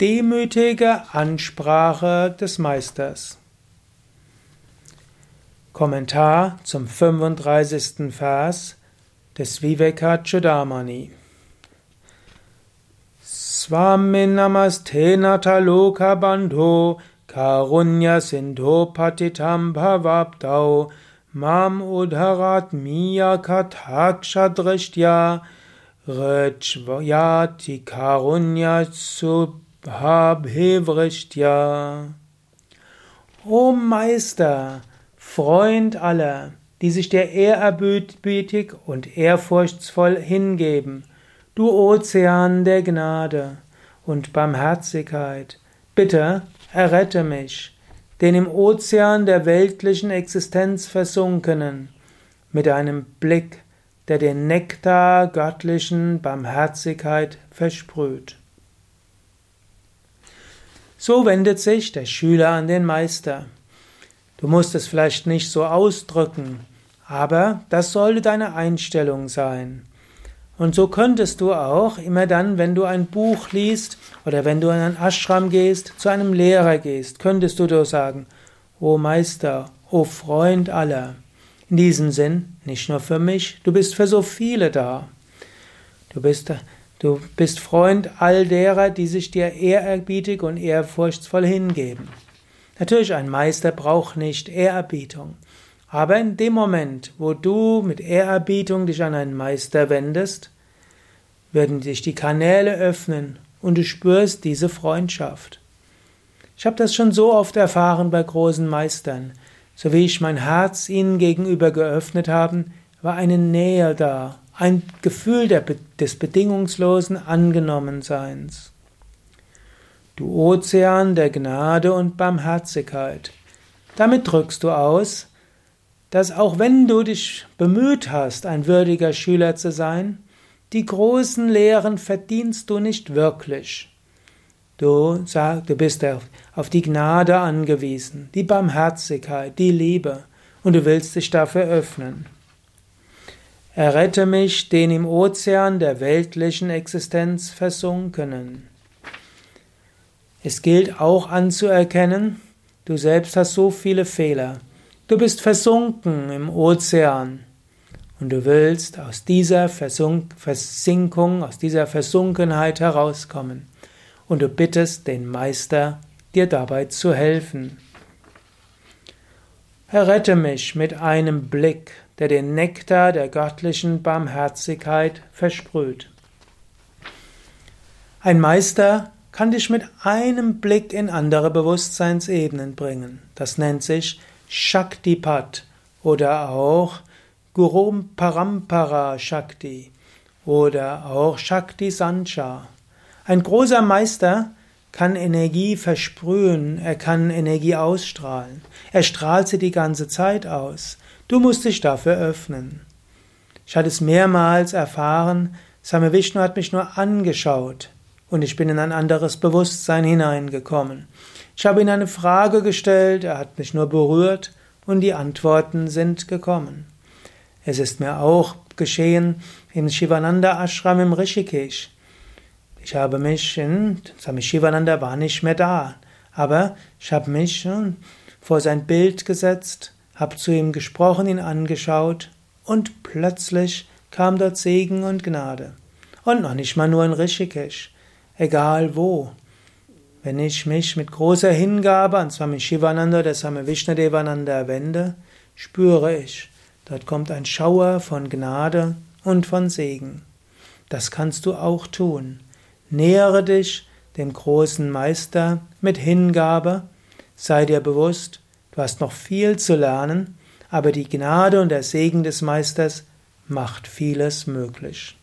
demütige Ansprache des Meisters. Kommentar zum 35. Vers des Vivekachudamani. Swami Namaste Nataloka Bandho Karunya Sindho Patitam Bhavabdau Mam Udharat Miya Kathakshadrishtya Rachvayati Karunya Subhabhevrishtya. O Meister, Freund aller, die sich dir ehrerbietig und ehrfurchtsvoll hingeben, du Ozean der Gnade und Barmherzigkeit, bitte errette mich, den im Ozean der weltlichen Existenz versunkenen, mit einem Blick, der den Nektar göttlichen Barmherzigkeit versprüht. So wendet sich der Schüler an den Meister. Du musst es vielleicht nicht so ausdrücken, aber das sollte deine Einstellung sein. Und so könntest du auch immer dann, wenn du ein Buch liest oder wenn du in ein Ashram gehst, zu einem Lehrer gehst, könntest du doch sagen, O Meister, o Freund aller. In diesem Sinn, nicht nur für mich, du bist für so viele da. Du bist, du bist Freund all derer, die sich dir ehrerbietig und ehrfurchtsvoll hingeben. Natürlich, ein Meister braucht nicht Ehrerbietung. Aber in dem Moment, wo du mit Ehrerbietung dich an einen Meister wendest, werden sich die Kanäle öffnen und du spürst diese Freundschaft. Ich habe das schon so oft erfahren bei großen Meistern. So wie ich mein Herz ihnen gegenüber geöffnet habe, war eine Nähe da, ein Gefühl des bedingungslosen Angenommenseins. Du Ozean der Gnade und Barmherzigkeit. Damit drückst du aus, dass auch wenn du dich bemüht hast, ein würdiger Schüler zu sein, die großen Lehren verdienst du nicht wirklich. Du sagst, du bist auf die Gnade angewiesen, die Barmherzigkeit, die Liebe, und du willst dich dafür öffnen. Errette mich den im Ozean der weltlichen Existenz Versunkenen. Es gilt auch anzuerkennen, du selbst hast so viele Fehler. Du bist versunken im Ozean und du willst aus dieser Versinkung, aus dieser Versunkenheit herauskommen und du bittest den Meister, dir dabei zu helfen. Errette mich mit einem Blick, der den Nektar der göttlichen Barmherzigkeit versprüht. Ein Meister kann dich mit einem Blick in andere Bewusstseinsebenen bringen. Das nennt sich Shaktipat oder auch Guru Parampara Shakti oder auch Shakti Sancha. Ein großer Meister kann Energie versprühen, er kann Energie ausstrahlen. Er strahlt sie die ganze Zeit aus. Du musst dich dafür öffnen. Ich hatte es mehrmals erfahren, Same Vishnu hat mich nur angeschaut und ich bin in ein anderes Bewusstsein hineingekommen. Ich habe ihm eine Frage gestellt, er hat mich nur berührt und die Antworten sind gekommen. Es ist mir auch geschehen im Shivananda Ashram im Rishikesh. Ich habe mich in, Swami Shivananda war nicht mehr da, aber ich habe mich vor sein Bild gesetzt, habe zu ihm gesprochen, ihn angeschaut und plötzlich kam dort Segen und Gnade. Und noch nicht mal nur in Rishikesh, egal wo. Wenn ich mich mit großer Hingabe an Swami Shivananda oder Swami Vishnadevananda wende, spüre ich, dort kommt ein Schauer von Gnade und von Segen. Das kannst du auch tun. Nähere dich dem großen Meister mit Hingabe, sei dir bewusst, du hast noch viel zu lernen, aber die Gnade und der Segen des Meisters macht vieles möglich.